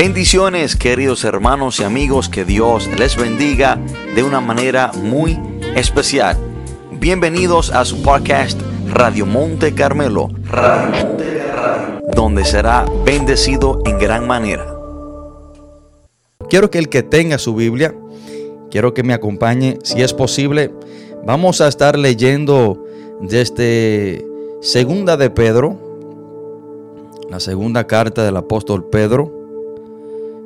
Bendiciones queridos hermanos y amigos, que Dios les bendiga de una manera muy especial. Bienvenidos a su podcast Radio Monte Carmelo, donde será bendecido en gran manera. Quiero que el que tenga su Biblia, quiero que me acompañe, si es posible, vamos a estar leyendo desde Segunda de Pedro, la segunda carta del apóstol Pedro,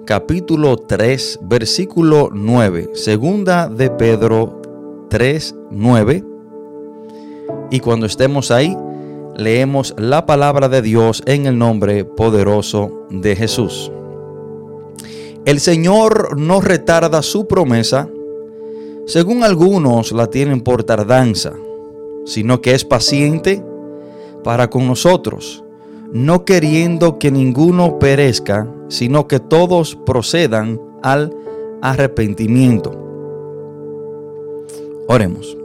capítulo 3, versículo 9. Segunda de Pedro 3, 9. Y cuando estemos ahí, leemos la palabra de Dios en el nombre poderoso de Jesús. El Señor no retarda su promesa, según algunos la tienen por tardanza, sino que es paciente para con nosotros no queriendo que ninguno perezca, sino que todos procedan al arrepentimiento. Oremos.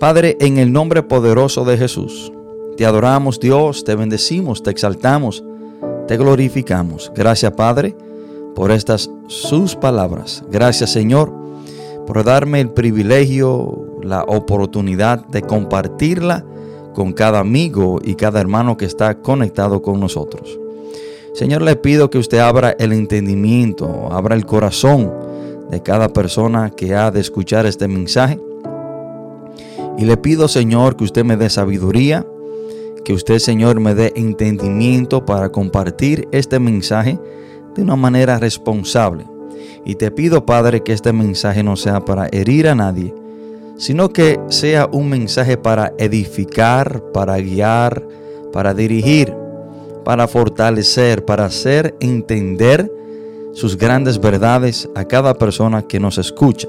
Padre, en el nombre poderoso de Jesús, te adoramos Dios, te bendecimos, te exaltamos, te glorificamos. Gracias Padre por estas sus palabras. Gracias Señor por darme el privilegio, la oportunidad de compartirla con cada amigo y cada hermano que está conectado con nosotros. Señor, le pido que usted abra el entendimiento, abra el corazón de cada persona que ha de escuchar este mensaje. Y le pido, Señor, que usted me dé sabiduría, que usted, Señor, me dé entendimiento para compartir este mensaje de una manera responsable. Y te pido, Padre, que este mensaje no sea para herir a nadie, sino que sea un mensaje para edificar, para guiar, para dirigir, para fortalecer, para hacer entender sus grandes verdades a cada persona que nos escucha.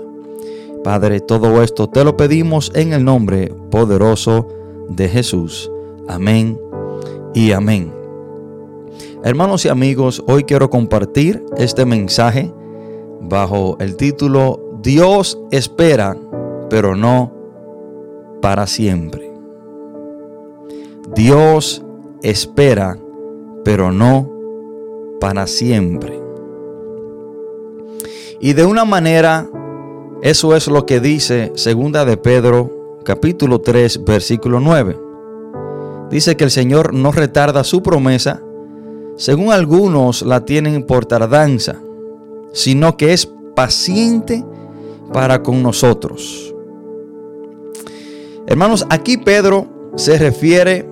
Padre, todo esto te lo pedimos en el nombre poderoso de Jesús. Amén y amén. Hermanos y amigos, hoy quiero compartir este mensaje bajo el título Dios espera pero no para siempre. Dios espera, pero no para siempre. Y de una manera, eso es lo que dice Segunda de Pedro, capítulo 3, versículo 9. Dice que el Señor no retarda su promesa, según algunos la tienen por tardanza, sino que es paciente para con nosotros Hermanos, aquí Pedro se refiere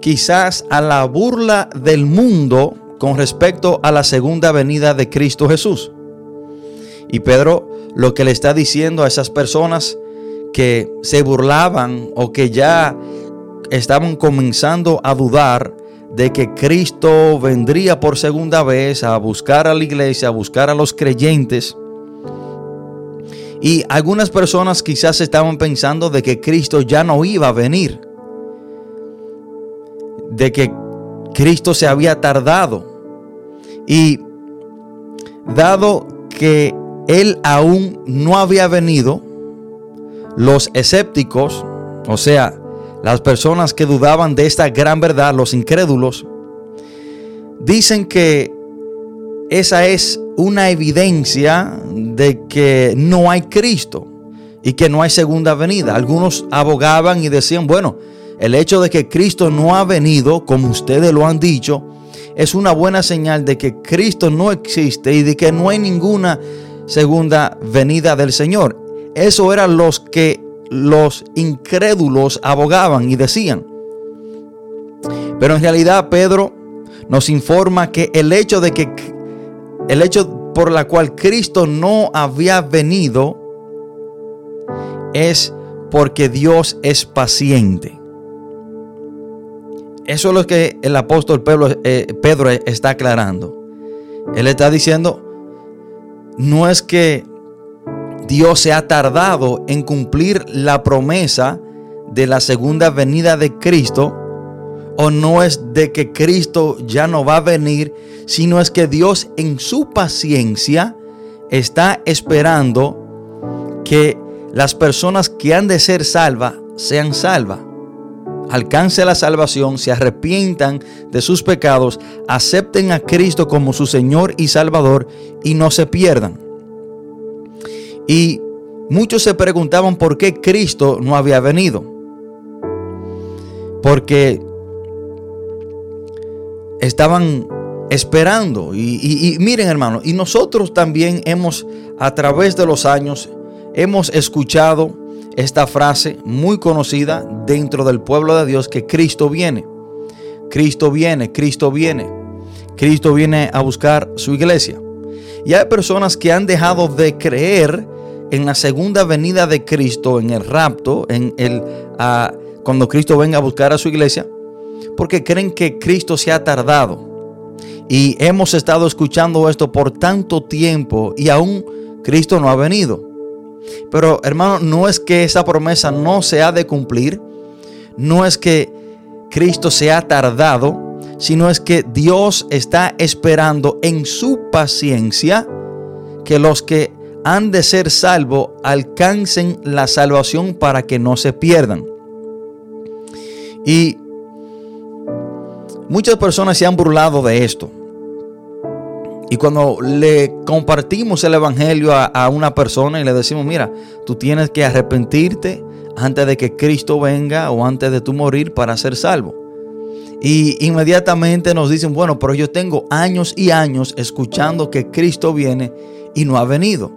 quizás a la burla del mundo con respecto a la segunda venida de Cristo Jesús. Y Pedro lo que le está diciendo a esas personas que se burlaban o que ya estaban comenzando a dudar de que Cristo vendría por segunda vez a buscar a la iglesia, a buscar a los creyentes, y algunas personas quizás estaban pensando de que Cristo ya no iba a venir. De que Cristo se había tardado. Y dado que Él aún no había venido, los escépticos, o sea, las personas que dudaban de esta gran verdad, los incrédulos, dicen que esa es una evidencia de que no hay Cristo y que no hay segunda venida. Algunos abogaban y decían, bueno, el hecho de que Cristo no ha venido, como ustedes lo han dicho, es una buena señal de que Cristo no existe y de que no hay ninguna segunda venida del Señor. Eso eran los que los incrédulos abogaban y decían. Pero en realidad Pedro nos informa que el hecho de que el hecho por la cual Cristo no había venido es porque Dios es paciente. Eso es lo que el apóstol Pedro, eh, Pedro está aclarando. Él está diciendo, no es que Dios se ha tardado en cumplir la promesa de la segunda venida de Cristo, o no es de que Cristo ya no va a venir, sino es que Dios en su paciencia está esperando que las personas que han de ser salvas sean salvas. alcance la salvación, se arrepientan de sus pecados, acepten a Cristo como su Señor y Salvador y no se pierdan. Y muchos se preguntaban por qué Cristo no había venido. Porque estaban esperando. Y, miren hermano, y nosotros también hemos a través de los años, hemos escuchado esta frase muy conocida dentro del pueblo de Dios que Cristo viene. Cristo viene, Cristo viene. Cristo viene a buscar su iglesia. Y hay personas que han dejado de creer en la segunda venida de Cristo, en el rapto, en el cuando Cristo venga a buscar a su iglesia, porque creen que Cristo se ha tardado. Y hemos estado escuchando esto por tanto tiempo y aún Cristo no ha venido. Pero hermano, no es que esa promesa no se ha de cumplir, no es que Cristo se ha tardado, sino es que Dios está esperando en su paciencia que los que han de ser salvos alcancen la salvación para que no se pierdan. Y muchas personas se han burlado de esto. Y cuando le compartimos el Evangelio a, una persona y le decimos, mira, tú tienes que arrepentirte antes de que Cristo venga o antes de tú morir para ser salvo. Y inmediatamente nos dicen, bueno, pero yo tengo años y años escuchando que Cristo viene y no ha venido.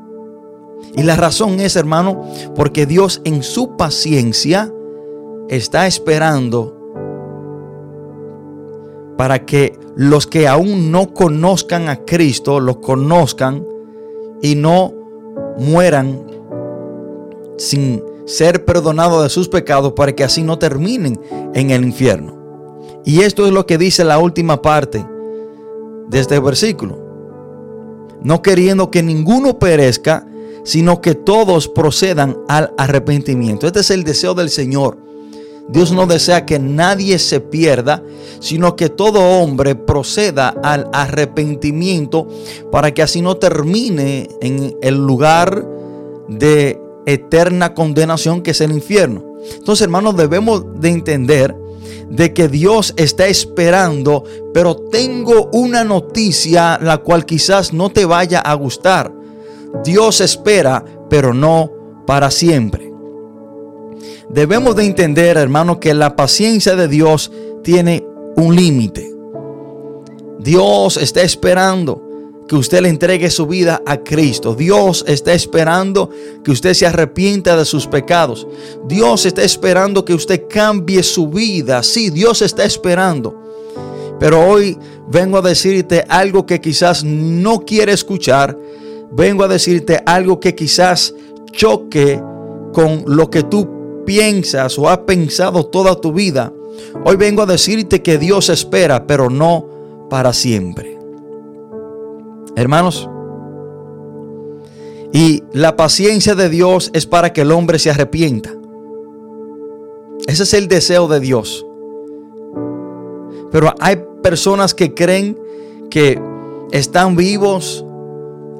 Y la razón es, hermano, porque Dios en su paciencia está esperando para que los que aún no conozcan a Cristo lo conozcan y no mueran sin ser perdonados de sus pecados para que así no terminen en el infierno. Y esto es lo que dice la última parte de este versículo. No queriendo que ninguno perezca, sino que todos procedan al arrepentimiento. Este es el deseo del Señor Dios no desea que nadie se pierda, sino que todo hombre proceda al arrepentimiento para que así no termine en el lugar de eterna condenación que es el infierno. Entonces, hermanos, debemos de entender de que Dios está esperando, pero tengo una noticia la cual quizás no te vaya a gustar. Dios espera, pero no para siempre. Debemos de entender, hermano, que la paciencia de Dios tiene un límite. Dios está esperando que usted le entregue su vida a Cristo. Dios está esperando que usted se arrepienta de sus pecados. Dios está esperando que usted cambie su vida. Sí, Dios está esperando. Pero hoy vengo a decirte algo que quizás no quiere escuchar. Vengo a decirte algo que quizás choque con lo que tú piensas o has pensado toda tu vida, hoy vengo a decirte que Dios espera, pero no para siempre. Hermanos, y la paciencia de Dios es para que el hombre se arrepienta. Ese es el deseo de Dios. Pero hay personas que creen que están vivos.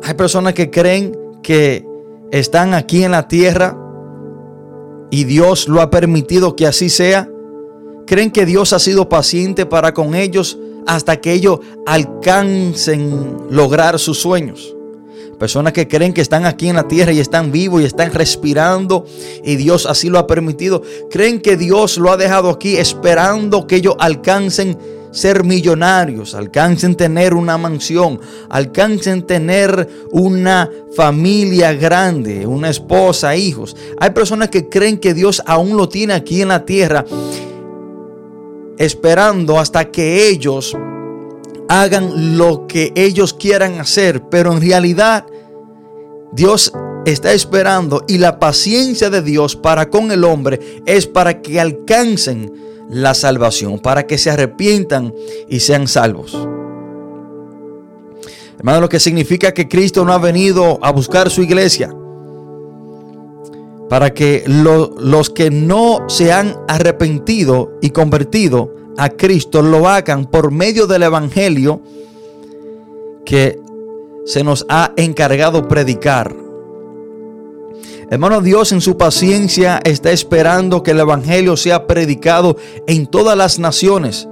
Hay personas que creen que están aquí en la tierra y Dios lo ha permitido que así sea? ¿Creen que Dios ha sido paciente para con ellos hasta que ellos alcancen lograr sus sueños? Personas que creen que están aquí en la tierra y están vivos y están respirando y Dios así lo ha permitido. Creen que Dios lo ha dejado aquí esperando que ellos alcancen ser millonarios, alcancen tener una mansión, alcancen tener una familia grande, una esposa, hijos. Hay personas que creen que Dios aún lo tiene aquí en la tierra, esperando hasta que ellos hagan lo que ellos quieran hacer, pero en realidad Dios está esperando y la paciencia de Dios para con el hombre es para que alcancen la salvación, para que se arrepientan y sean salvos. Hermano, lo que significa que Cristo no ha venido a buscar su iglesia para que los que no se han arrepentido y convertido a Cristo lo hagan por medio del Evangelio que se nos ha encargado predicar. Hermano, Dios en su paciencia está esperando que el Evangelio sea predicado en todas las naciones.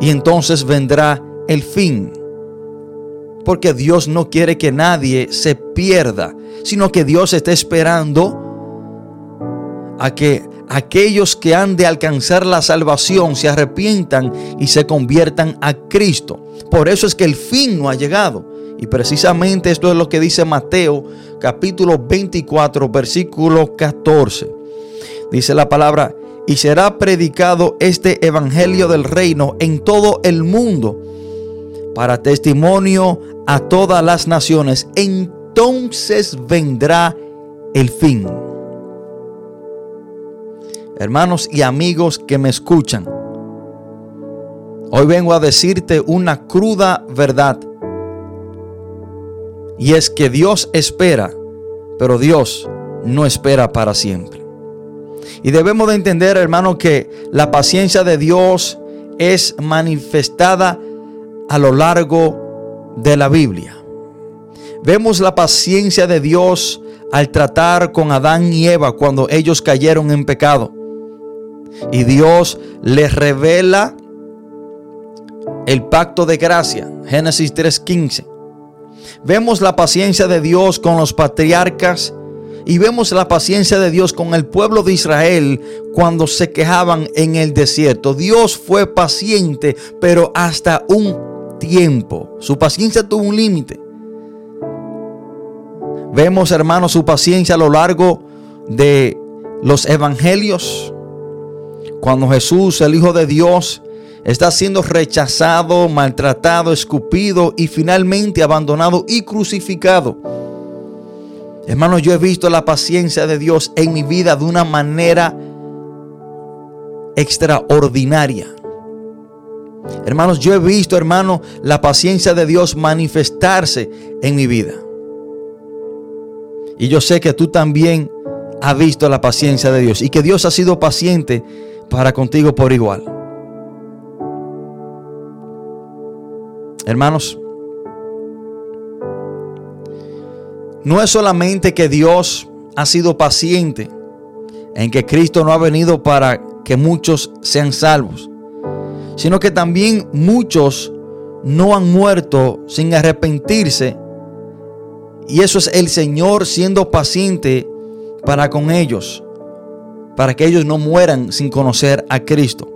Y entonces vendrá el fin. Porque Dios no quiere que nadie se pierda, sino que Dios está esperando a que aquellos que han de alcanzar la salvación se arrepientan y se conviertan a Cristo. Por eso es que el fin no ha llegado. Y precisamente esto es lo que dice Mateo capítulo 24 versículo 14. Dice la palabra, y será predicado este evangelio del reino en todo el mundo para testimonio a todas las naciones. Entonces vendrá el fin. Hermanos y amigos que me escuchan, hoy vengo a decirte una cruda verdad. Y es que Dios espera, pero Dios no espera para siempre. Y debemos de entender, hermano, que la paciencia de Dios es manifestada a lo largo de la Biblia. Vemos la paciencia de Dios al tratar con Adán y Eva cuando ellos cayeron en pecado. Y Dios les revela el pacto de gracia, Génesis 3:15. Vemos la paciencia de Dios con los patriarcas y vemos la paciencia de Dios con el pueblo de Israel cuando se quejaban en el desierto. Dios fue paciente, pero hasta un tiempo. Su paciencia tuvo un límite. Vemos, hermanos, su paciencia a lo largo de los evangelios. Cuando Jesús, el Hijo de Dios, está siendo rechazado, maltratado, escupido y finalmente abandonado y crucificado. Hermanos, yo he visto la paciencia de Dios en mi vida de una manera extraordinaria. Hermanos, yo he visto, hermano, la paciencia de Dios manifestarse en mi vida. Y yo sé que tú también has visto la paciencia de Dios y que Dios ha sido paciente para contigo por igual. Hermanos, no es solamente que Dios ha sido paciente en que Cristo no ha venido para que muchos sean salvos, sino que también muchos no han muerto sin arrepentirse. Y eso es el Señor siendo paciente para con ellos, para que ellos no mueran sin conocer a Cristo.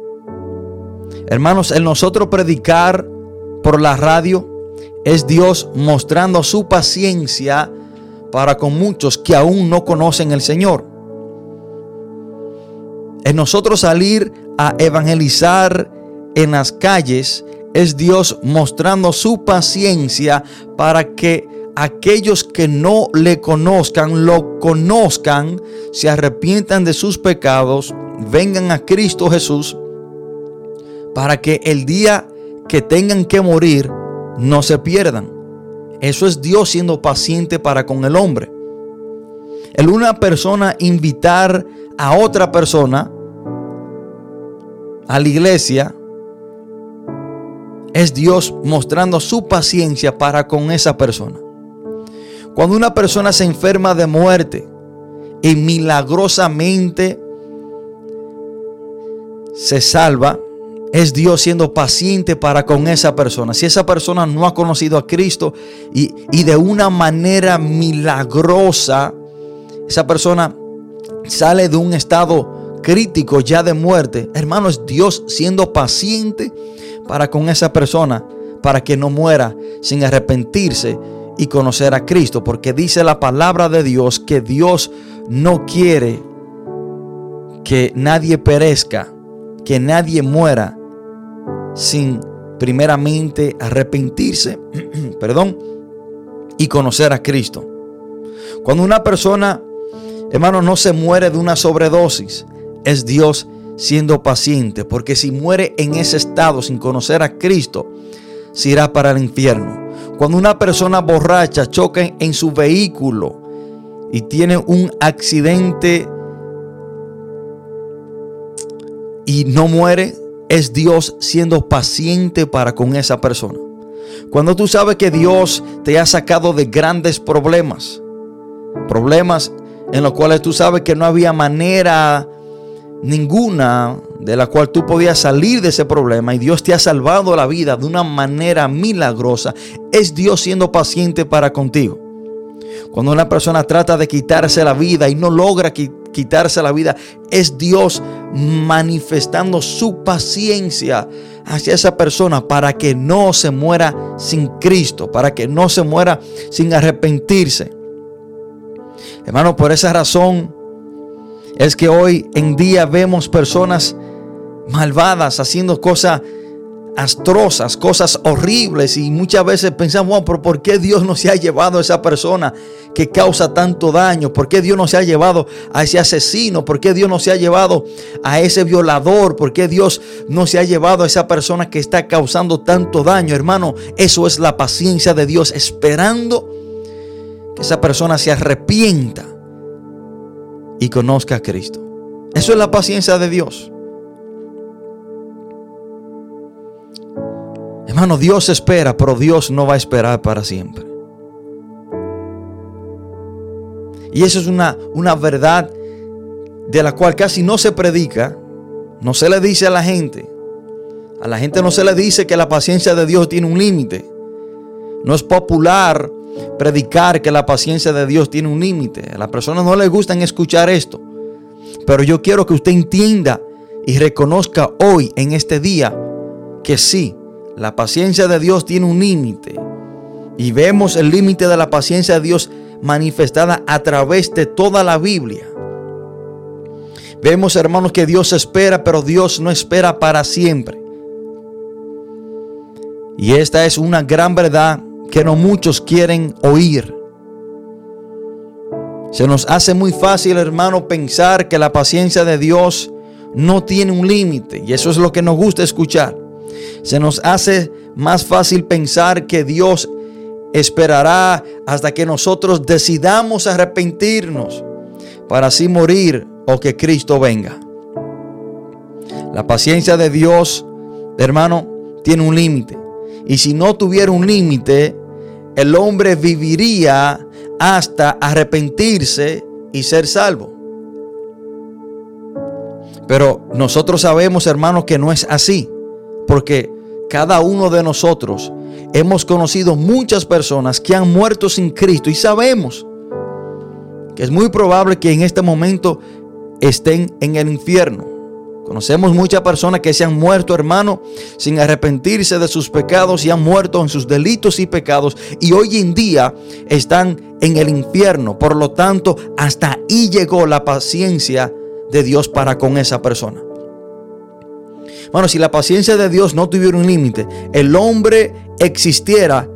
Hermanos, el nosotros predicar por la radio es Dios mostrando su paciencia para con muchos que aún no conocen el Señor. En nosotros salir a evangelizar en las calles es Dios mostrando su paciencia para que aquellos que no le conozcan, lo conozcan, se arrepientan de sus pecados, vengan a Cristo Jesús, para que el día que tengan que morir no se pierdan. Eso es Dios siendo paciente para con el hombre. El una persona invitar a otra persona a la iglesia es Dios mostrando su paciencia para con esa persona. Cuando una persona se enferma de muerte y milagrosamente se salva, es Dios siendo paciente para con esa persona. Si esa persona no ha conocido a Cristo y, y de una manera milagrosa, esa persona sale de un estado crítico ya de muerte, hermano, es Dios siendo paciente para con esa persona, para que no muera sin arrepentirse y conocer a Cristo, porque dice la palabra de Dios que Dios no quiere que nadie perezca, que nadie muera, sin primeramente arrepentirse, perdón, y conocer a Cristo. Cuando una persona, hermano, no se muere de una sobredosis, es Dios siendo paciente, porque si muere en ese estado sin conocer a Cristo, se irá para el infierno. Cuando una persona borracha choca en su vehículo y tiene un accidente y no muere, es Dios siendo paciente para con esa persona. Cuando tú sabes que Dios te ha sacado de grandes problemas, problemas en los cuales tú sabes que no había manera ninguna de la cual tú podías salir de ese problema y Dios te ha salvado la vida de una manera milagrosa, es Dios siendo paciente para contigo. Cuando una persona trata de quitarse la vida y no logra quitarse la vida, es Dios manifestando su paciencia hacia esa persona para que no se muera sin Cristo, para que no se muera sin arrepentirse. Hermano, por esa razón es que hoy en día vemos personas malvadas haciendo cosas astrosas, cosas horribles y muchas veces pensamos, pero ¿por qué Dios no se ha llevado a esa persona que causa tanto daño? ¿Por qué Dios no se ha llevado a ese asesino? ¿Por qué Dios no se ha llevado a ese violador? ¿Por qué Dios no se ha llevado a esa persona que está causando tanto daño? Hermano, eso es la paciencia de Dios esperando que esa persona se arrepienta y conozca a Cristo. Eso es la paciencia de Dios. Hermano, Dios espera, pero Dios no va a esperar para siempre. Y eso es una, una verdad de la cual casi no se predica, no se le dice a la gente. A la gente no se le dice que la paciencia de Dios tiene un límite. No es popular predicar que la paciencia de Dios tiene un límite. A las personas no les gustan escuchar esto. Pero yo quiero que usted entienda y reconozca hoy, en este día, que sí, la paciencia de Dios tiene un límite. Y vemos el límite de la paciencia de Dios manifestada a través de toda la Biblia. Vemos, hermanos, que Dios espera, pero Dios no espera para siempre. Y esta es una gran verdad que no muchos quieren oír. Se nos hace muy fácil, hermano, pensar que la paciencia de Dios no tiene un límite. Y eso es lo que nos gusta escuchar. Se nos hace más fácil pensar que Dios esperará hasta que nosotros decidamos arrepentirnos para así morir o que Cristo venga. La paciencia de Dios, hermano, tiene un límite. Y si no tuviera un límite, el hombre viviría hasta arrepentirse y ser salvo. Pero nosotros sabemos, hermanos, que no es así. Porque cada uno de nosotros hemos conocido muchas personas que han muerto sin Cristo y sabemos que es muy probable que en este momento estén en el infierno. Conocemos muchas personas que se han muerto, hermano, sin arrepentirse de sus pecados y han muerto en sus delitos y pecados y hoy en día están en el infierno. Por lo tanto, hasta ahí llegó la paciencia de Dios para con esa persona. Bueno, si la paciencia de Dios no tuviera un límite, el hombre existiera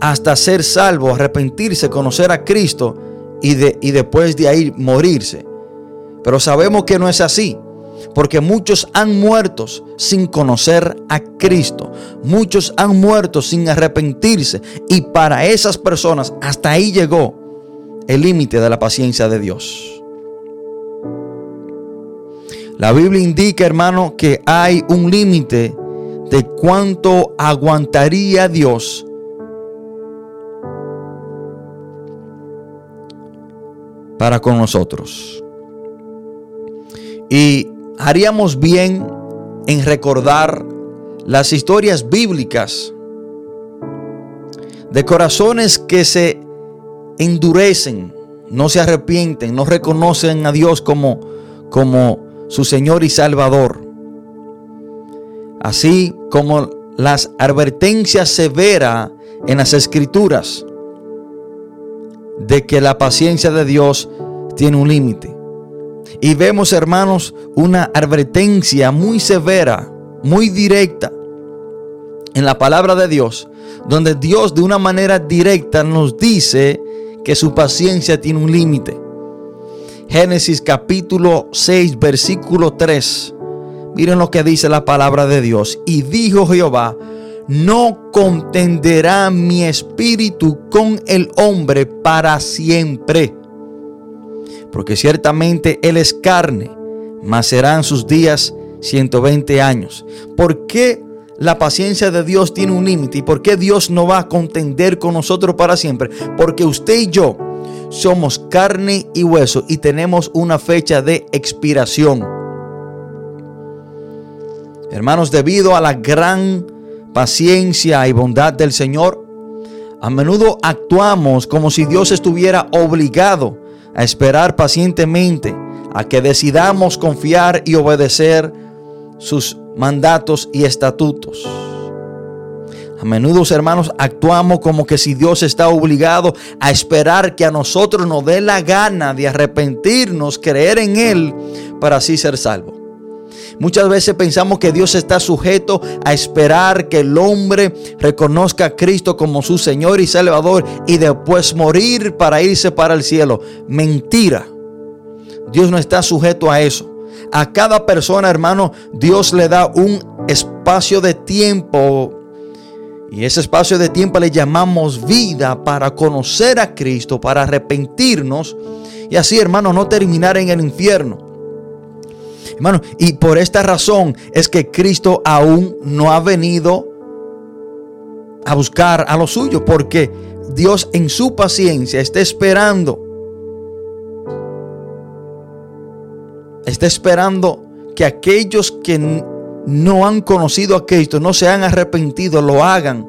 hasta ser salvo, arrepentirse, conocer a Cristo y, de, y después de ahí morirse. Pero sabemos que no es así. Porque muchos han muerto sin conocer a Cristo. Muchos han muerto sin arrepentirse. Y para esas personas hasta ahí llegó el límite de la paciencia de Dios. La Biblia indica, hermano, que hay un límite de cuánto aguantaría Dios para con nosotros. Y haríamos bien en recordar las historias bíblicas de corazones que se endurecen, no se arrepienten, no reconocen a Dios como, como su Señor y Salvador. Así como las advertencias severas en las escrituras de que la paciencia de Dios tiene un límite. Y vemos, hermanos, una advertencia muy severa, muy directa en la palabra de Dios, donde Dios de una manera directa nos dice que su paciencia tiene un límite. Génesis capítulo 6, versículo 3. Miren lo que dice la palabra de Dios. Y dijo Jehová, no contenderá mi espíritu con el hombre para siempre porque ciertamente Él es carne, mas serán sus días 120 años. ¿Por qué la paciencia de Dios tiene un límite? ¿Y por qué Dios no va a contender con nosotros para siempre? Porque usted y yo somos carne y hueso y tenemos una fecha de expiración. Hermanos, debido a la gran paciencia y bondad del Señor, a menudo actuamos como si Dios estuviera obligado a esperar pacientemente a que decidamos confiar y obedecer sus mandatos y estatutos. A menudo, hermanos, actuamos como que si Dios está obligado a esperar que a nosotros nos dé la gana de arrepentirnos, creer en Él, para así ser salvo. Muchas veces pensamos que Dios está sujeto a esperar que el hombre reconozca a Cristo como su Señor y Salvador y después morir para irse para el cielo. Mentira. Dios no está sujeto a eso. A cada persona, hermano, Dios le da un espacio de tiempo y ese espacio de tiempo le llamamos vida para conocer a Cristo, para arrepentirnos y así, hermano, no terminar en el infierno. Hermano, y por esta razón es que Cristo aún no ha venido a buscar a los suyos, porque Dios en su paciencia está esperando. Está esperando que aquellos que no han conocido a Cristo, no se han arrepentido, lo hagan.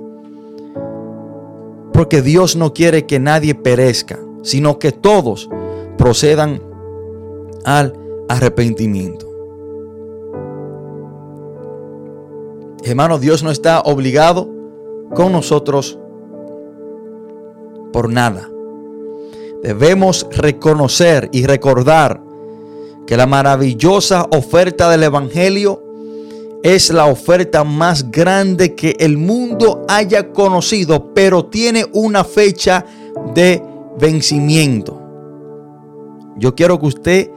Porque Dios no quiere que nadie perezca, sino que todos procedan al arrepentimiento. Hermano, Dios no está obligado con nosotros por nada. Debemos reconocer y recordar que la maravillosa oferta del Evangelio es la oferta más grande que el mundo haya conocido, pero tiene una fecha de vencimiento. Yo quiero que usted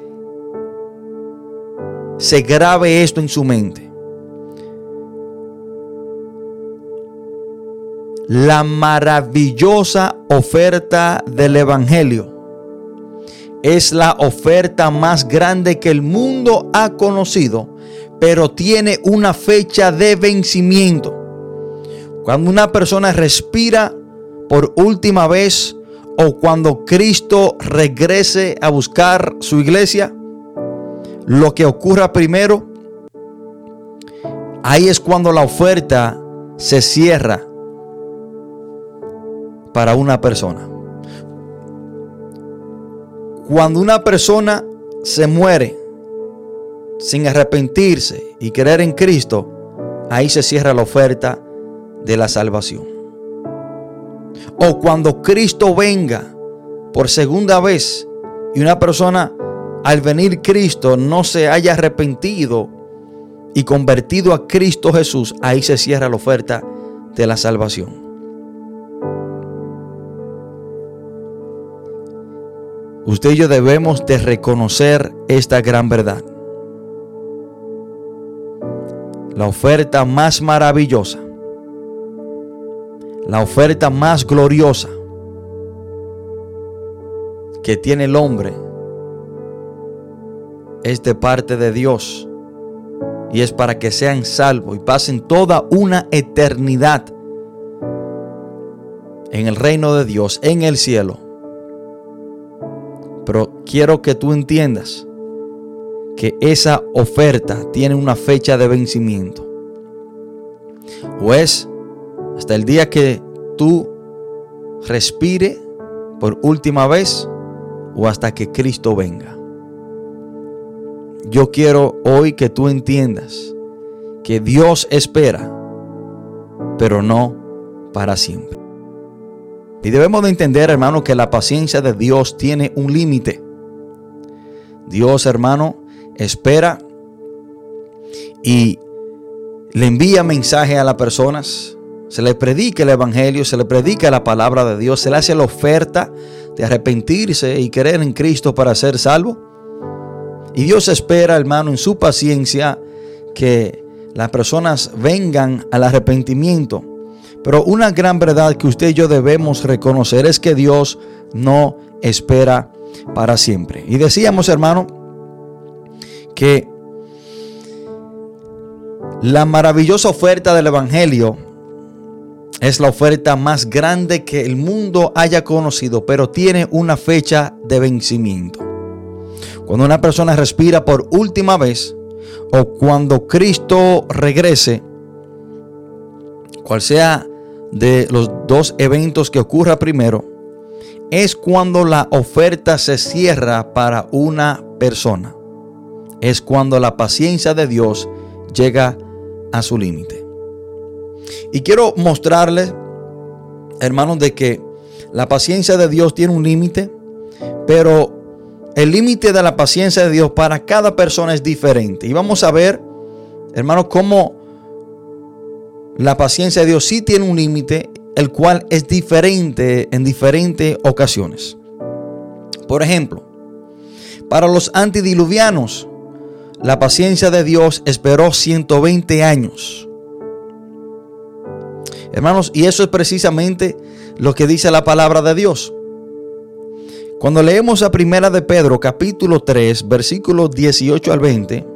se grabe esto en su mente. La maravillosa oferta del Evangelio es la oferta más grande que el mundo ha conocido, pero tiene una fecha de vencimiento. Cuando una persona respira por última vez o cuando Cristo regrese a buscar su iglesia, lo que ocurra primero, ahí es cuando la oferta se cierra para una persona. Cuando una persona se muere, sin arrepentirse y creer en Cristo, ahí se cierra la oferta de la salvación. O cuando Cristo venga por segunda vez y una persona al venir Cristo no se haya arrepentido y convertido a Cristo Jesús, ahí se cierra la oferta de la salvación. Usted y yo debemos de reconocer esta gran verdad la oferta más maravillosa, la oferta más gloriosa que tiene el hombre es de parte de Dios y es para que sean salvos y pasen toda una eternidad en el reino de Dios, en el cielo. Pero quiero que tú entiendas que esa oferta tiene una fecha de vencimiento. O es hasta el día que tú respire por última vez o hasta que Cristo venga. Yo quiero hoy que tú entiendas que Dios espera, pero no para siempre. Y debemos de entender, hermano, que la paciencia de Dios tiene un límite. Dios, hermano, espera y le envía mensaje a las personas, se le predica el Evangelio, se le predica la palabra de Dios, se le hace la oferta de arrepentirse y creer en Cristo para ser salvo. Y Dios espera, hermano, en su paciencia que las personas vengan al arrepentimiento. Pero una gran verdad que usted y yo debemos reconocer es que Dios no espera para siempre. Y decíamos, hermano, que la maravillosa oferta del Evangelio Es la oferta más grande que el mundo haya conocido, pero tiene una fecha de vencimiento. Cuando una persona respira por última vez o cuando Cristo regrese, cual sea de los dos eventos que ocurra primero, es cuando la oferta se cierra para una persona. Es cuando la paciencia de Dios llega a su límite. Y quiero mostrarles, hermanos, de que la paciencia de Dios tiene un límite, pero el límite de la paciencia de Dios para cada persona es diferente. Y vamos a ver, hermanos, cómo la paciencia de Dios sí tiene un límite, el cual es diferente en diferentes ocasiones. Por ejemplo, para los antidiluvianos, la paciencia de Dios esperó 120 años. Hermanos, y eso es precisamente lo que dice la palabra de Dios. Cuando leemos a Primera de Pedro, capítulo 3, versículos 18 al 20,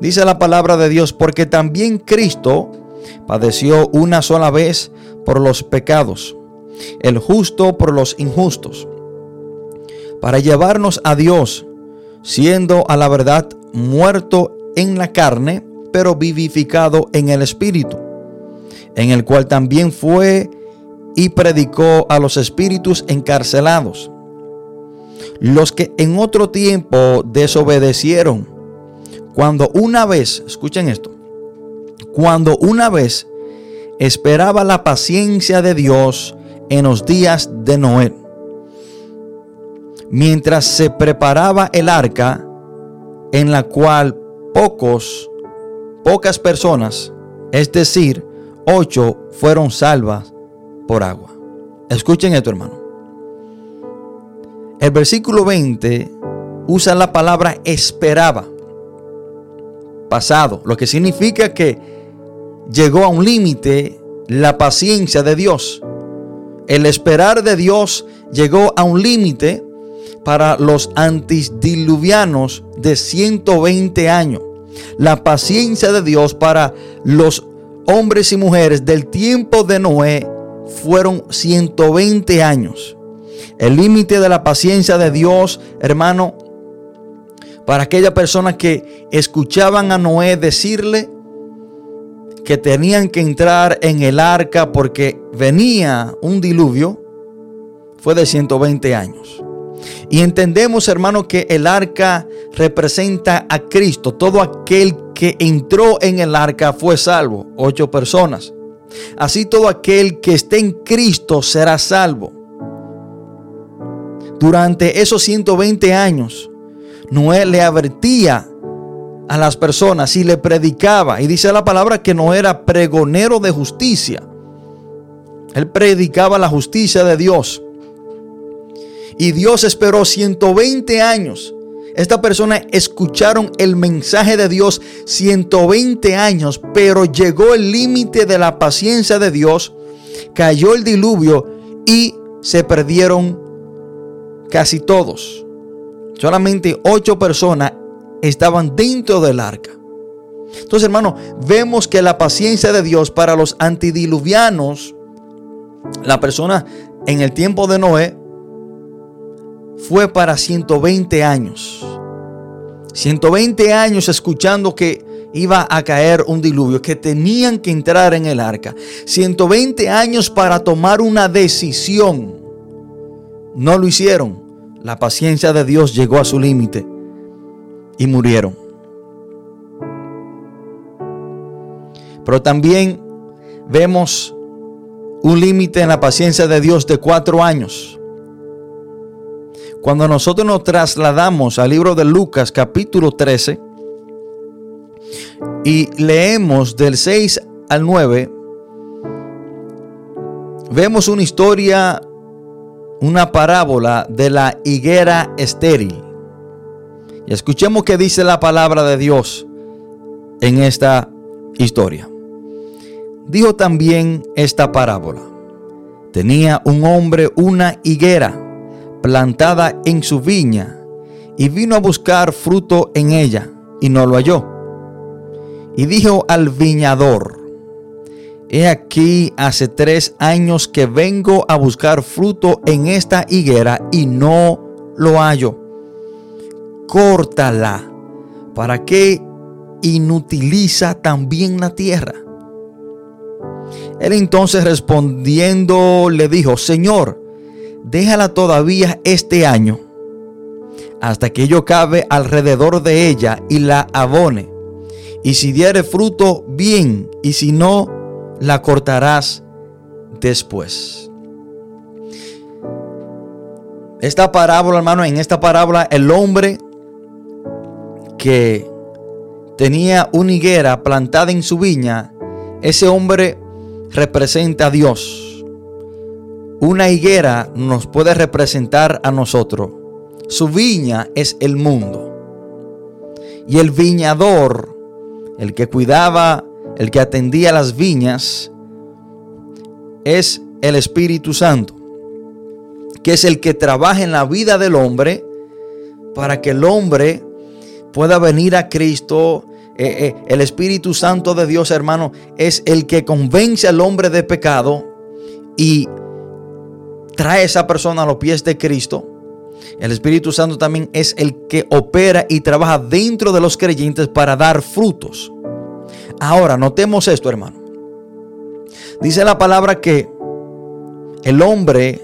dice la palabra de Dios, porque también Cristo padeció una sola vez por los pecados, el justo por los injustos, para llevarnos a Dios, siendo a la verdad muerto en la carne, pero vivificado en el Espíritu, en el cual también fue y predicó a los espíritus encarcelados, los que en otro tiempo desobedecieron, cuando una vez, escuchen esto, cuando una vez esperaba la paciencia de Dios en los días de Noé, mientras se preparaba el arca, en la cual pocos, pocas personas, es decir, ocho, fueron salvas por agua. Escuchen esto, hermano. El versículo 20 usa la palabra esperaba, pasado, lo que significa que llegó a un límite la paciencia de Dios. El esperar de Dios llegó a un límite para los antidiluvianos de 120 años. La paciencia de Dios para los hombres y mujeres del tiempo de Noé fueron 120 años. El límite de la paciencia de Dios, hermano, para aquella persona que escuchaban a Noé decirle que tenían que entrar en el arca porque venía un diluvio, fue de 120 años. Y entendemos, hermano, que el arca representa a Cristo. Todo aquel que entró en el arca fue salvo. Ocho personas. Así todo aquel que esté en Cristo será salvo. Durante esos 120 años, Noé le advertía a las personas y le predicaba. Y dice la palabra que no era pregonero de justicia. Él predicaba la justicia de Dios. Y Dios esperó 120 años. Esta persona escucharon el mensaje de Dios 120 años, pero llegó el límite de la paciencia de Dios, cayó el diluvio y se perdieron casi todos. Solamente ocho personas estaban dentro del arca. Entonces, hermano, vemos que la paciencia de Dios para los antidiluvianos, la persona en el tiempo de Noé, fue para 120 años. 120 años escuchando que iba a caer un diluvio, que tenían que entrar en el arca. 120 años para tomar una decisión. No lo hicieron. La paciencia de Dios llegó a su límite y murieron. Pero también vemos un límite en la paciencia de Dios de cuatro años. Cuando nosotros nos trasladamos al libro de Lucas capítulo 13 y leemos del 6 al 9, vemos una historia, una parábola de la higuera estéril. Y escuchemos qué dice la palabra de Dios en esta historia. Dijo también esta parábola. Tenía un hombre una higuera plantada en su viña y vino a buscar fruto en ella y no lo halló. Y dijo al viñador, He aquí hace tres años que vengo a buscar fruto en esta higuera y no lo hallo. Córtala para que inutiliza también la tierra. Él entonces respondiendo le dijo, Señor, déjala todavía este año, hasta que yo cabe alrededor de ella y la abone. Y si diere fruto, bien, y si no, la cortarás después. Esta parábola, hermano, en esta parábola el hombre que tenía una higuera plantada en su viña, ese hombre representa a Dios. Una higuera nos puede representar a nosotros. Su viña es el mundo. Y el viñador, el que cuidaba el que atendía las viñas, es el Espíritu Santo, que es el que trabaja en la vida del hombre para que el hombre pueda venir a Cristo. Eh, eh, el Espíritu Santo de Dios, hermano, es el que convence al hombre de pecado y trae esa persona a los pies de Cristo. El Espíritu Santo también es el que opera y trabaja dentro de los creyentes para dar frutos. Ahora, notemos esto, hermano. Dice la palabra que el hombre,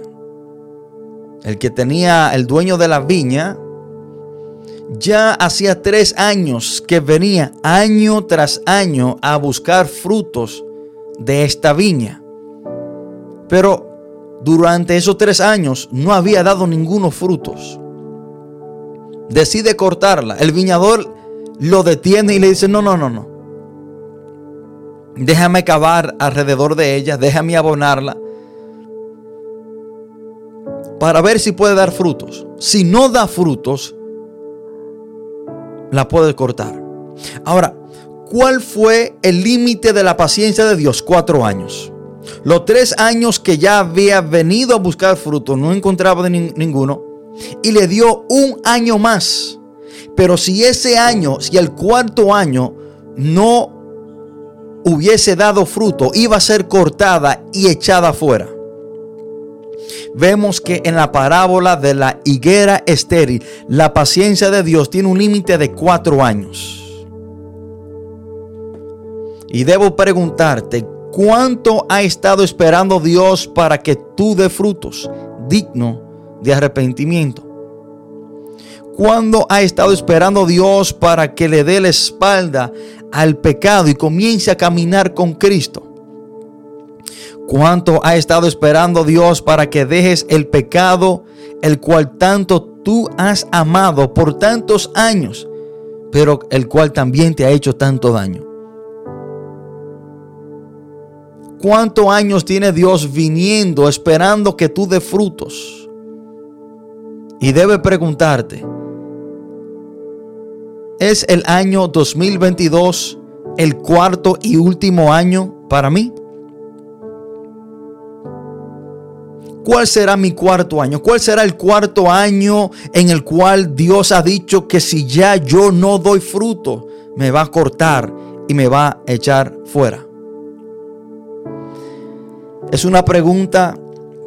el que tenía el dueño de la viña, ya hacía tres años que venía año tras año a buscar frutos de esta viña. Pero durante esos tres años no había dado ningunos frutos. Decide cortarla. El viñador lo detiene y le dice, no, no, no, no. Déjame cavar alrededor de ella, déjame abonarla para ver si puede dar frutos. Si no da frutos, la puede cortar. Ahora, ¿cuál fue el límite de la paciencia de Dios? Cuatro años. Los tres años que ya había venido a buscar frutos, no encontraba ninguno, y le dio un año más. Pero si ese año, si el cuarto año no hubiese dado fruto, iba a ser cortada y echada fuera. Vemos que en la parábola de la higuera estéril, la paciencia de Dios tiene un límite de cuatro años. Y debo preguntarte, ¿cuánto ha estado esperando Dios para que tú dé frutos digno de arrepentimiento? ¿Cuándo ha estado esperando Dios para que le dé la espalda al pecado y comience a caminar con Cristo? ¿Cuánto ha estado esperando Dios para que dejes el pecado, el cual tanto tú has amado por tantos años, pero el cual también te ha hecho tanto daño? ¿Cuántos años tiene Dios viniendo esperando que tú dé frutos? Y debe preguntarte, ¿Es el año 2022 el cuarto y último año para mí? ¿Cuál será mi cuarto año? ¿Cuál será el cuarto año en el cual Dios ha dicho que si ya yo no doy fruto, me va a cortar y me va a echar fuera? Es una pregunta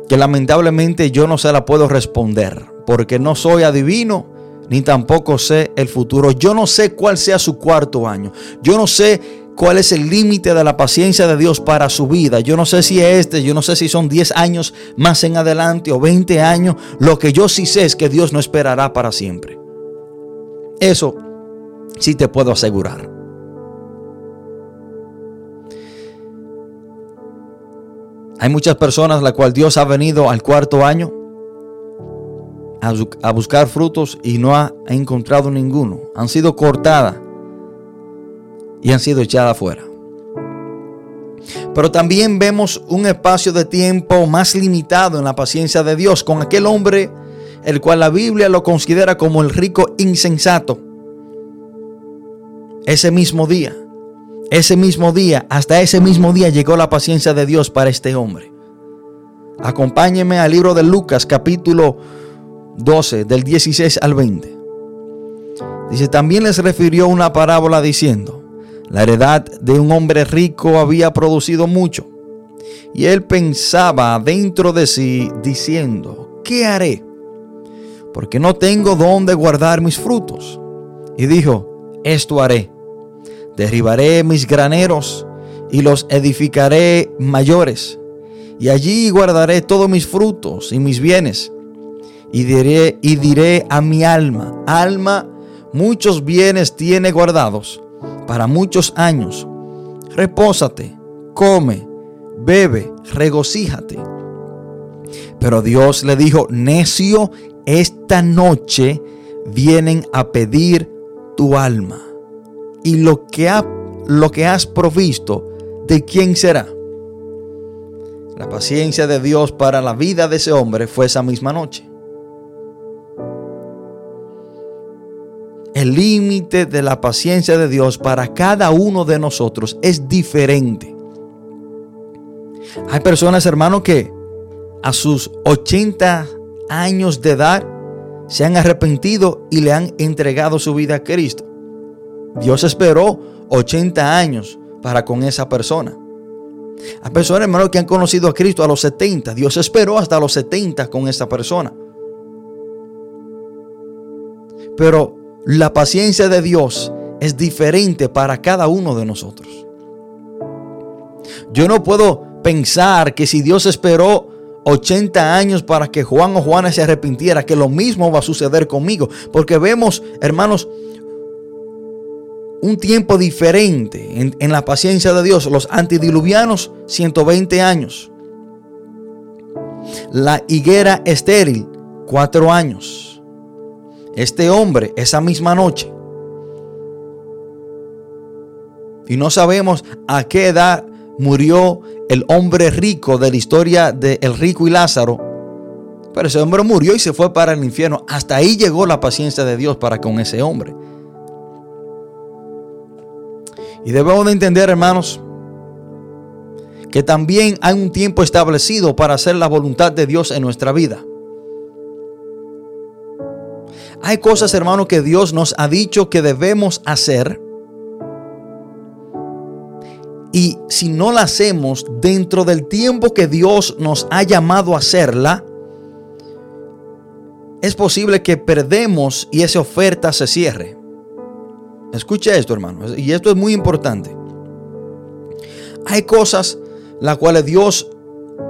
que lamentablemente yo no se la puedo responder porque no soy adivino ni tampoco sé el futuro. Yo no sé cuál sea su cuarto año. Yo no sé cuál es el límite de la paciencia de Dios para su vida. Yo no sé si es este, yo no sé si son 10 años más en adelante o 20 años. Lo que yo sí sé es que Dios no esperará para siempre. Eso sí te puedo asegurar. Hay muchas personas la cual Dios ha venido al cuarto año a, buscar frutos y no ha encontrado ninguno. Han sido cortadas y han sido echadas fuera. Pero también vemos un espacio de tiempo más limitado en la paciencia de Dios con aquel hombre el cual la Biblia lo considera como el rico insensato. Ese mismo día, ese mismo día, hasta ese mismo día llegó la paciencia de Dios para este hombre. Acompáñeme al libro de Lucas capítulo 12, del 16 al 20. Dice, también les refirió una parábola diciendo, La heredad de un hombre rico había producido mucho. Y él pensaba dentro de sí diciendo, ¿qué haré? Porque no tengo dónde guardar mis frutos. Y dijo, esto haré. Derribaré mis graneros y los edificaré mayores. Y allí guardaré todos mis frutos y mis bienes. Y diré, y diré a mi alma, alma, muchos bienes tiene guardados para muchos años. Repósate, come, bebe, regocíjate. Pero Dios le dijo, necio, esta noche vienen a pedir tu alma. Y lo que, ha, lo que has provisto, ¿de quién será? La paciencia de Dios para la vida de ese hombre fue esa misma noche. el límite de la paciencia de Dios para cada uno de nosotros es diferente. Hay personas, hermanos, que a sus 80 años de edad se han arrepentido y le han entregado su vida a Cristo. Dios esperó 80 años para con esa persona. Hay personas, hermanos, que han conocido a Cristo a los 70. Dios esperó hasta los 70 con esa persona. Pero la paciencia de Dios es diferente para cada uno de nosotros. Yo no puedo pensar que si Dios esperó 80 años para que Juan o Juana se arrepintiera, que lo mismo va a suceder conmigo. Porque vemos, hermanos, un tiempo diferente en, la paciencia de Dios. Los antidiluvianos, 120 años. La higuera estéril, 4 años este hombre esa misma noche. Y no sabemos a qué edad murió el hombre rico de la historia de el rico y Lázaro. Pero ese hombre murió y se fue para el infierno. Hasta ahí llegó la paciencia de Dios para con ese hombre. Y debemos de entender, hermanos, que también hay un tiempo establecido para hacer la voluntad de Dios en nuestra vida. Hay cosas, hermano, que Dios nos ha dicho que debemos hacer. Y si no la hacemos dentro del tiempo que Dios nos ha llamado a hacerla, es posible que perdemos y esa oferta se cierre. Escucha esto, hermano, y esto es muy importante. Hay cosas las cuales Dios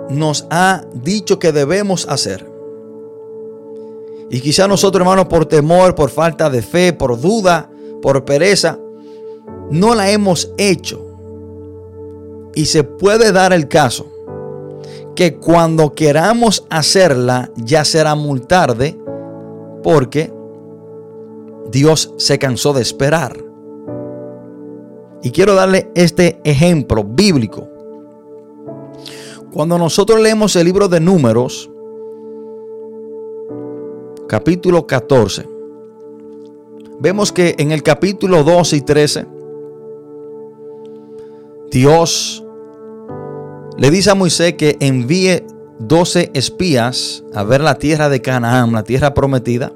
nos ha dicho que debemos hacer. Y quizá nosotros, hermanos, por temor, por falta de fe, por duda, por pereza, no la hemos hecho. Y se puede dar el caso que cuando queramos hacerla ya será muy tarde porque Dios se cansó de esperar. Y quiero darle este ejemplo bíblico. Cuando nosotros leemos el libro de números, capítulo 14, vemos que en el capítulo 12 y 13, Dios le dice a Moisés que envíe 12 espías a ver la tierra de Canaán, la tierra prometida.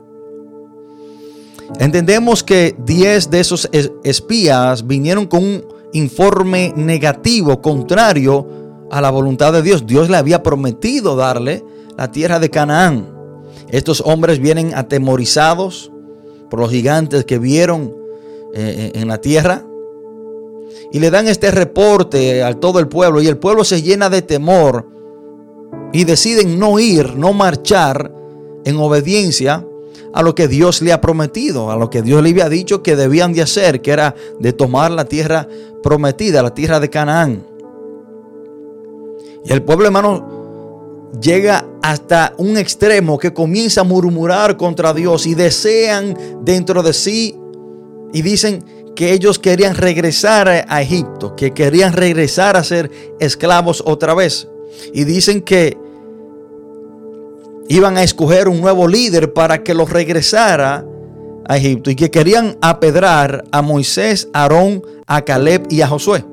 Entendemos que 10 de esos espías vinieron con un informe negativo, contrario a la voluntad de Dios. Dios le había prometido darle la tierra de Canaán. Estos hombres vienen atemorizados por los gigantes que vieron eh, en la tierra. Y le dan este reporte a todo el pueblo. Y el pueblo se llena de temor. Y deciden no ir, no marchar en obediencia a lo que Dios le ha prometido, a lo que Dios le había dicho que debían de hacer, que era de tomar la tierra prometida, la tierra de Canaán. Y el pueblo hermano llega hasta un extremo que comienza a murmurar contra Dios y desean dentro de sí y dicen que ellos querían regresar a Egipto, que querían regresar a ser esclavos otra vez. Y dicen que iban a escoger un nuevo líder para que los regresara a Egipto y que querían apedrar a Moisés, a Aarón, a Caleb y a Josué.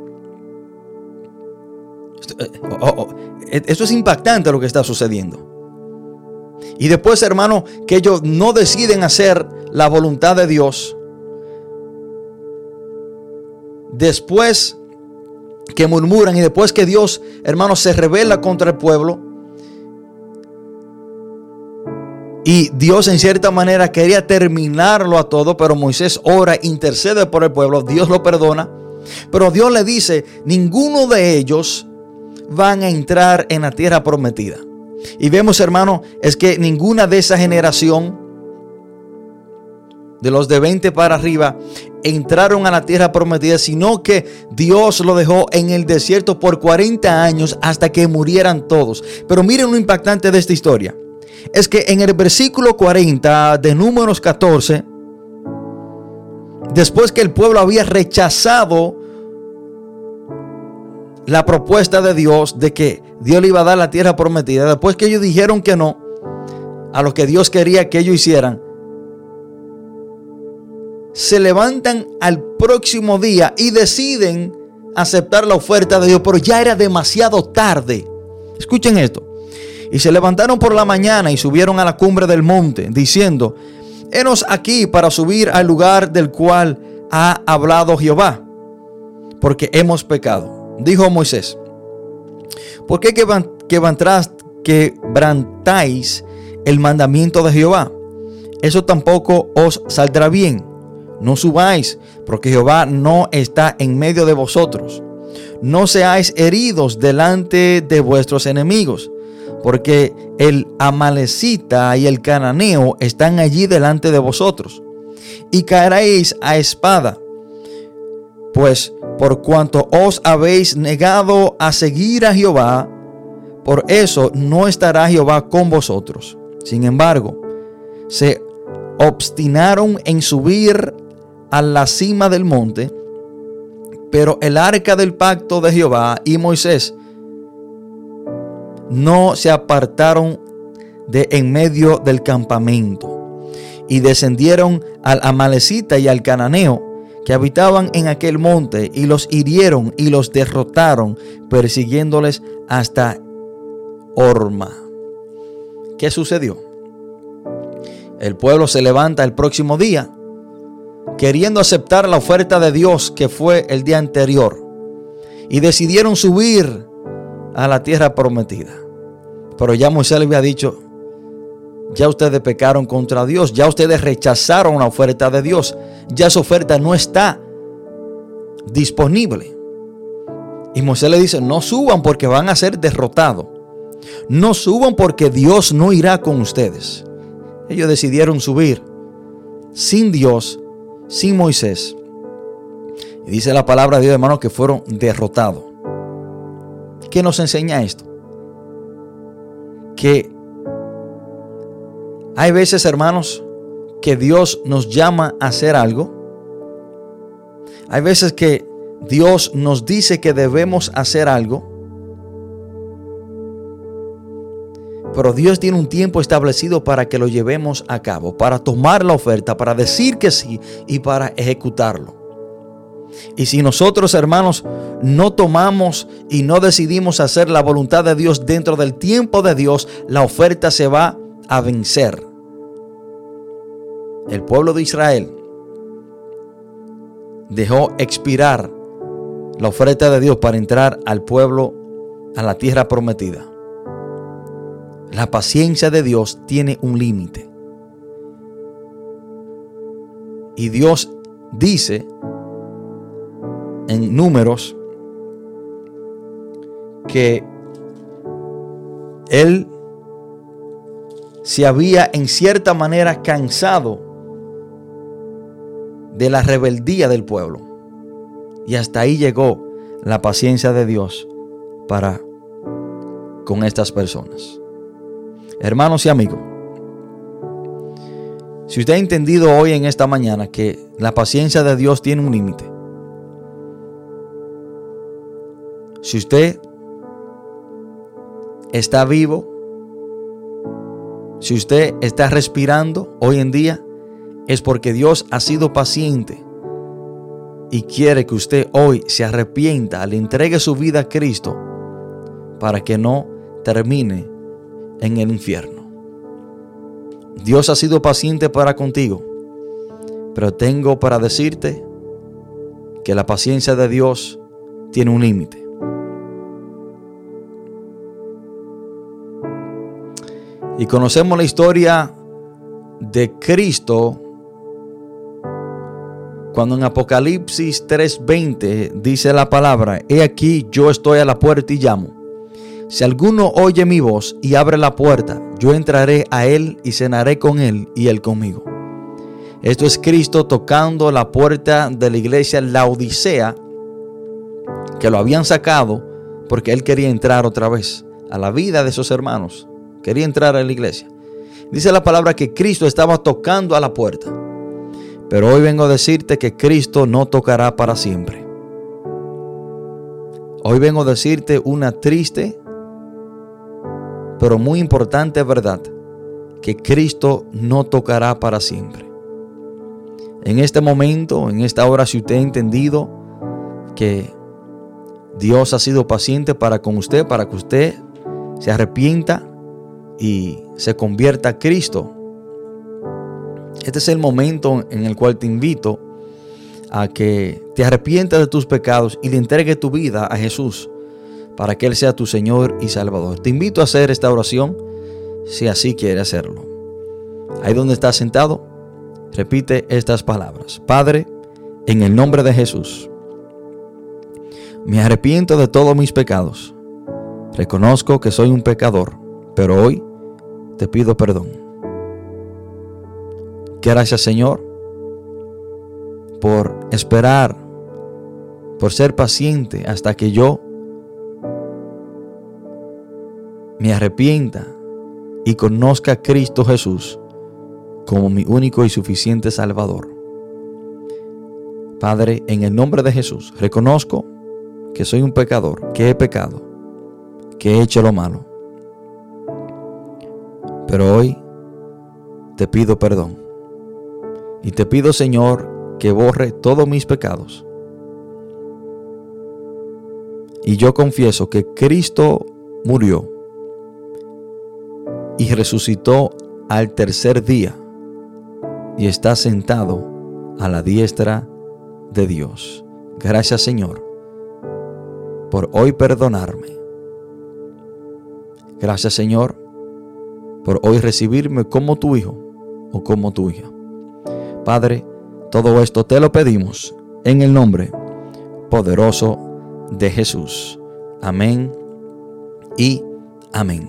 Eh, oh, oh, e-, Esto es impactante lo que está sucediendo. Y después, hermano, que ellos no deciden hacer la voluntad de Dios. después que murmuran y después que Dios, hermanos, se revela contra el pueblo, y Dios en cierta manera quería terminarlo a todo, pero Moisés ora, intercede por el pueblo, Dios lo perdona, pero Dios le dice, ninguno de ellos van a entrar en la tierra prometida. Y vemos, hermano, es que ninguna de esa generación, de los de 20 para arriba, entraron a la tierra prometida, sino que Dios lo dejó en el desierto por 40 años hasta que murieran todos. Pero miren lo impactante de esta historia. Es que en el versículo 40 de números 14, después que el pueblo había rechazado la propuesta de Dios de que Dios le iba a dar la tierra prometida, después que ellos dijeron que no a lo que Dios quería que ellos hicieran, se levantan al próximo día y deciden aceptar la oferta de Dios, pero ya era demasiado tarde. Escuchen esto. Y se levantaron por la mañana y subieron a la cumbre del monte, diciendo, Henos aquí para subir al lugar del cual ha hablado Jehová, porque hemos pecado. Dijo Moisés, ¿por qué quebrantáis el mandamiento de Jehová? Eso tampoco os saldrá bien no subáis, porque Jehová no está en medio de vosotros. No seáis heridos delante de vuestros enemigos, porque el amalecita y el cananeo están allí delante de vosotros. Y caeréis a espada, pues por cuanto os habéis negado a seguir a Jehová, por eso no estará Jehová con vosotros. Sin embargo, se obstinaron en subir a la cima del monte, pero el arca del pacto de Jehová y Moisés no se apartaron de en medio del campamento y descendieron al amalecita y al cananeo que habitaban en aquel monte y los hirieron y los derrotaron persiguiéndoles hasta Orma. ¿Qué sucedió? El pueblo se levanta el próximo día queriendo aceptar la oferta de Dios que fue el día anterior. Y decidieron subir a la tierra prometida. Pero ya Moisés le había dicho, ya ustedes pecaron contra Dios, ya ustedes rechazaron la oferta de Dios, ya esa oferta no está disponible. Y Moisés le dice, no suban porque van a ser derrotados. No suban porque Dios no irá con ustedes. Ellos decidieron subir sin Dios sin Moisés. Y dice la palabra de Dios, hermano, que fueron derrotados. ¿Qué nos enseña esto? Que hay veces, hermanos, que Dios nos llama a hacer algo. Hay veces que Dios nos dice que debemos hacer algo. Pero Dios tiene un tiempo establecido para que lo llevemos a cabo, para tomar la oferta, para decir que sí y para ejecutarlo. Y si nosotros, hermanos, no tomamos y no decidimos hacer la voluntad de Dios dentro del tiempo de Dios, la oferta se va a vencer. El pueblo de Israel dejó expirar la oferta de Dios para entrar al pueblo, a la tierra prometida. La paciencia de Dios tiene un límite. Y Dios dice en números que Él se había en cierta manera cansado de la rebeldía del pueblo. Y hasta ahí llegó la paciencia de Dios para con estas personas. Hermanos y amigos, si usted ha entendido hoy en esta mañana que la paciencia de Dios tiene un límite, si usted está vivo, si usted está respirando hoy en día, es porque Dios ha sido paciente y quiere que usted hoy se arrepienta, le entregue su vida a Cristo para que no termine en el infierno. Dios ha sido paciente para contigo, pero tengo para decirte que la paciencia de Dios tiene un límite. Y conocemos la historia de Cristo cuando en Apocalipsis 3:20 dice la palabra, he aquí yo estoy a la puerta y llamo. Si alguno oye mi voz y abre la puerta, yo entraré a él y cenaré con él y él conmigo. Esto es Cristo tocando la puerta de la iglesia La Odisea, que lo habían sacado porque él quería entrar otra vez a la vida de esos hermanos. Quería entrar a la iglesia. Dice la palabra que Cristo estaba tocando a la puerta. Pero hoy vengo a decirte que Cristo no tocará para siempre. Hoy vengo a decirte una triste, pero muy importante verdad, que Cristo no tocará para siempre. En este momento, en esta hora, si usted ha entendido que Dios ha sido paciente para con usted, para que usted se arrepienta y se convierta a Cristo, este es el momento en el cual te invito a que te arrepientas de tus pecados y le entregues tu vida a Jesús para que Él sea tu Señor y Salvador. Te invito a hacer esta oración si así quieres hacerlo. Ahí donde estás sentado, repite estas palabras. Padre, en el nombre de Jesús, me arrepiento de todos mis pecados. Reconozco que soy un pecador, pero hoy te pido perdón. Gracias Señor por esperar, por ser paciente hasta que yo me arrepienta y conozca a Cristo Jesús como mi único y suficiente Salvador. Padre, en el nombre de Jesús, reconozco que soy un pecador, que he pecado, que he hecho lo malo. Pero hoy te pido perdón. Y te pido, Señor, que borre todos mis pecados. Y yo confieso que Cristo murió y resucitó al tercer día y está sentado a la diestra de Dios. Gracias Señor por hoy perdonarme. Gracias Señor por hoy recibirme como tu hijo o como tu hija. Padre, todo esto te lo pedimos en el nombre poderoso de Jesús. Amén y amén.